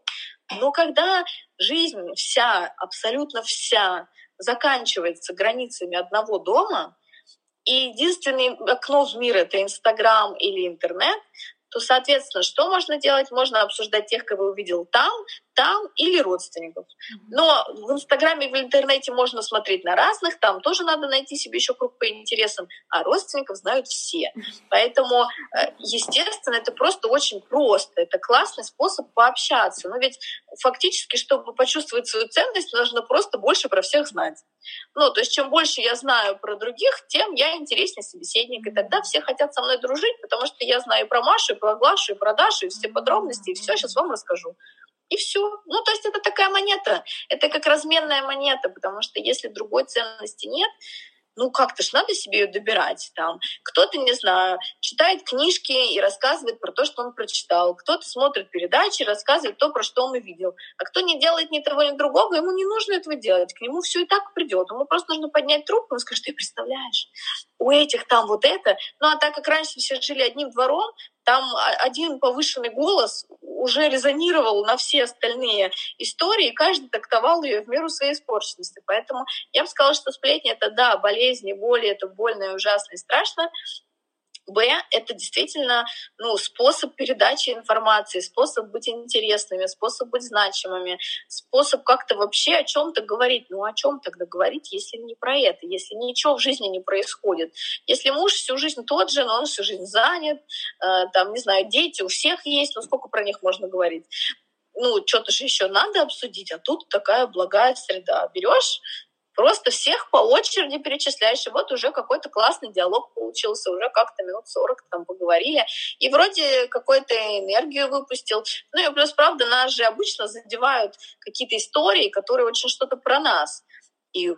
Но когда жизнь вся, абсолютно вся, заканчивается границами одного дома, и единственное окно в мир — это Инстаграм или интернет, то, соответственно, что можно делать? Можно обсуждать тех, кого увидел там, там или родственников. Но в Инстаграме и в интернете можно смотреть на разных, там тоже надо найти себе еще круг по интересам, а родственников знают все. Поэтому, э, естественно, это просто очень просто. Это классный способ пообщаться. Но ведь фактически, чтобы почувствовать свою ценность, нужно просто больше про всех знать. Ну, то есть чем больше я знаю про других, тем я интереснее собеседник. И тогда все хотят со мной дружить, потому что я знаю и про Машу, и про Глашу, и про Дашу, и все подробности, и все сейчас вам расскажу. И все. Ну, то есть это такая монета. Это как разменная монета, потому что если другой ценности нет, ну как-то ж надо себе ее добирать. Там кто-то, не знаю, читает книжки и рассказывает про то, что он прочитал. Кто-то смотрит передачи, рассказывает то, про что он увидел. А кто не делает ни того, ни другого, ему не нужно этого делать. К нему все и так придет. Ему просто нужно поднять трубку и сказать, ты представляешь, у этих там вот это. Ну а так как раньше все жили одним двором, там один повышенный голос уже резонировал на все остальные истории, и каждый трактовал ее в меру своей испорченности. Поэтому я бы сказала, что сплетни — это, да, болезни, боли, это больно и ужасно и страшно, Б — это действительно ну, способ передачи информации, способ быть интересными, способ быть значимыми, способ как-то вообще о чем-то говорить. Ну о чем тогда говорить, если не про это, если ничего в жизни не происходит? Если муж всю жизнь тот же, но он всю жизнь занят, э, там, не знаю, дети у всех есть, ну сколько про них можно говорить? ну, что-то же еще надо обсудить, а тут такая благая среда. Берешь Просто всех по очереди перечисляешь, и вот уже какой-то классный диалог получился, уже как-то минут 40 там поговорили, и вроде какую-то энергию выпустил. Ну и плюс, правда, нас же обычно задевают какие-то истории, которые очень что-то про нас. И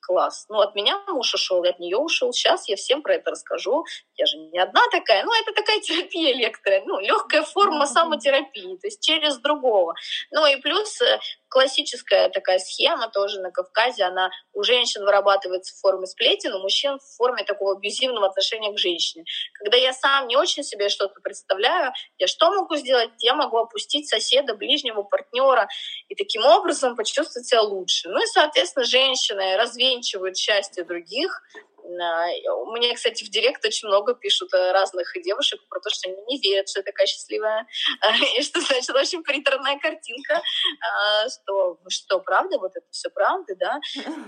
класс. Ну, от меня муж ушел, от нее ушел. Сейчас я всем про это расскажу. Я же не одна такая. Ну, это такая терапия лектория. Ну, легкая форма самотерапии, то есть через другого. Ну и плюс э, классическая такая схема тоже на Кавказе, она у женщин вырабатывается в форме сплетен, у мужчин в форме такого абьюзивного отношения к женщине. Когда я сам не очень себе что-то представляю, я что могу сделать? Я могу опустить соседа, ближнего, партнера и таким образом почувствовать себя лучше. Ну и, соответственно, женщины развенчивают счастье других, Мне, кстати, в директ очень много пишут э, разных девушек про то, что они не верят, что я такая счастливая, и что, значит, очень приторная картинка, а, что, что, правда, вот это все правда, да?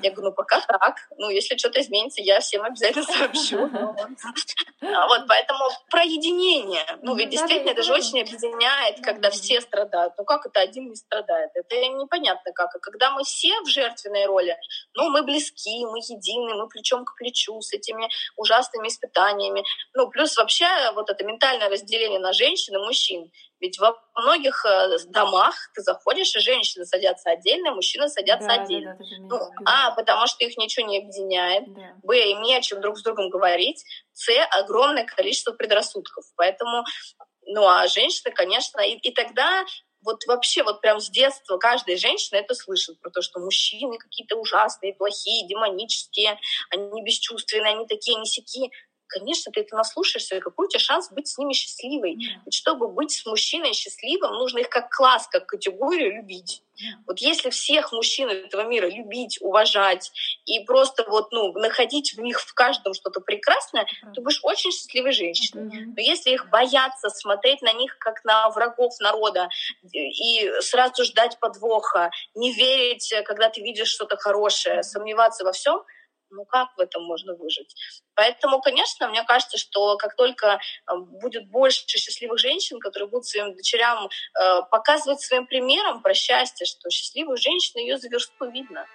Я говорю, ну, пока так. Ну, если что-то изменится, я всем обязательно сообщу. А вот, поэтому про единение. Ну, ведь действительно, это же очень объединяет, когда все страдают. Ну, как это один не страдает? Это непонятно как. А когда мы все в жертвенной роли, ну, мы близки, мы едины, мы плечом к плечу с этими ужасными испытаниями. Ну, плюс вообще вот это ментальное разделение на женщин и мужчин. Ведь во многих э, домах ты заходишь, и женщины садятся отдельно, мужчины садятся да, отдельно. Да, да, ну, а, потому что их ничего не объединяет. Да. Б, им не о чем друг с другом говорить. С, огромное количество предрассудков. Поэтому, ну, а женщины, конечно, и, и тогда вот вообще вот прям с детства каждая женщина это слышит, про то, что мужчины какие-то ужасные, плохие, демонические, они бесчувственные, они такие, они сякие конечно, ты это наслушаешься, и какой у тебя шанс быть с ними счастливой? Yeah. Ведь чтобы быть с мужчиной счастливым, нужно их как класс, как категорию любить. Вот если всех мужчин этого мира любить, уважать и просто вот, ну, находить в них в каждом что-то прекрасное, ты будешь очень счастливой женщиной. Но если их бояться, смотреть на них как на врагов народа и сразу ждать подвоха, не верить, когда ты видишь что-то хорошее, сомневаться во всем — ну как в этом можно выжить? Поэтому, конечно, мне кажется, что как только э, будет больше счастливых женщин, которые будут своим дочерям э, показывать своим примером про счастье, что счастливую женщину ее за версту видно.